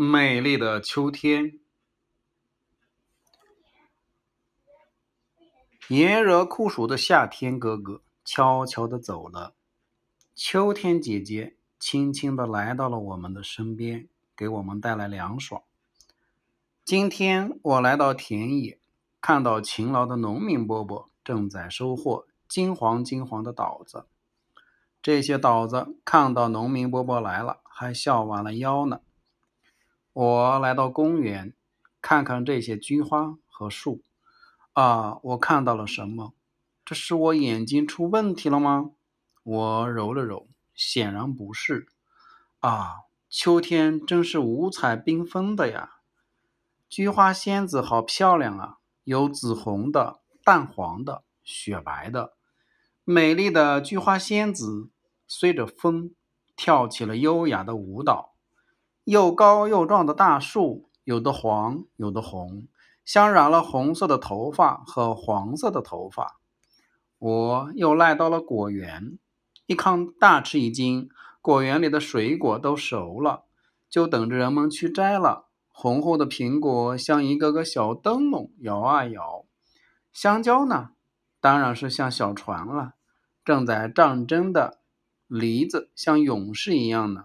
美丽的秋天，炎热酷暑的夏天哥哥悄悄地走了，秋天姐姐轻轻地来到了我们的身边，给我们带来凉爽。今天我来到田野，看到勤劳的农民伯伯正在收获金黄金黄的稻子。这些稻子看到农民伯伯来了，还笑弯了腰呢。我来到公园，看看这些菊花和树。啊，我看到了什么？这是我眼睛出问题了吗？我揉了揉，显然不是。啊，秋天真是五彩缤纷的呀！菊花仙子好漂亮啊，有紫红的、淡黄的、雪白的。美丽的菊花仙子随着风跳起了优雅的舞蹈。又高又壮的大树，有的黄，有的红，像染了红色的头发和黄色的头发。我又来到了果园，一看大吃一惊，果园里的水果都熟了，就等着人们去摘了。红红的苹果像一个个小灯笼摇啊摇，香蕉呢，当然是像小船了，正在战争的梨子像勇士一样呢。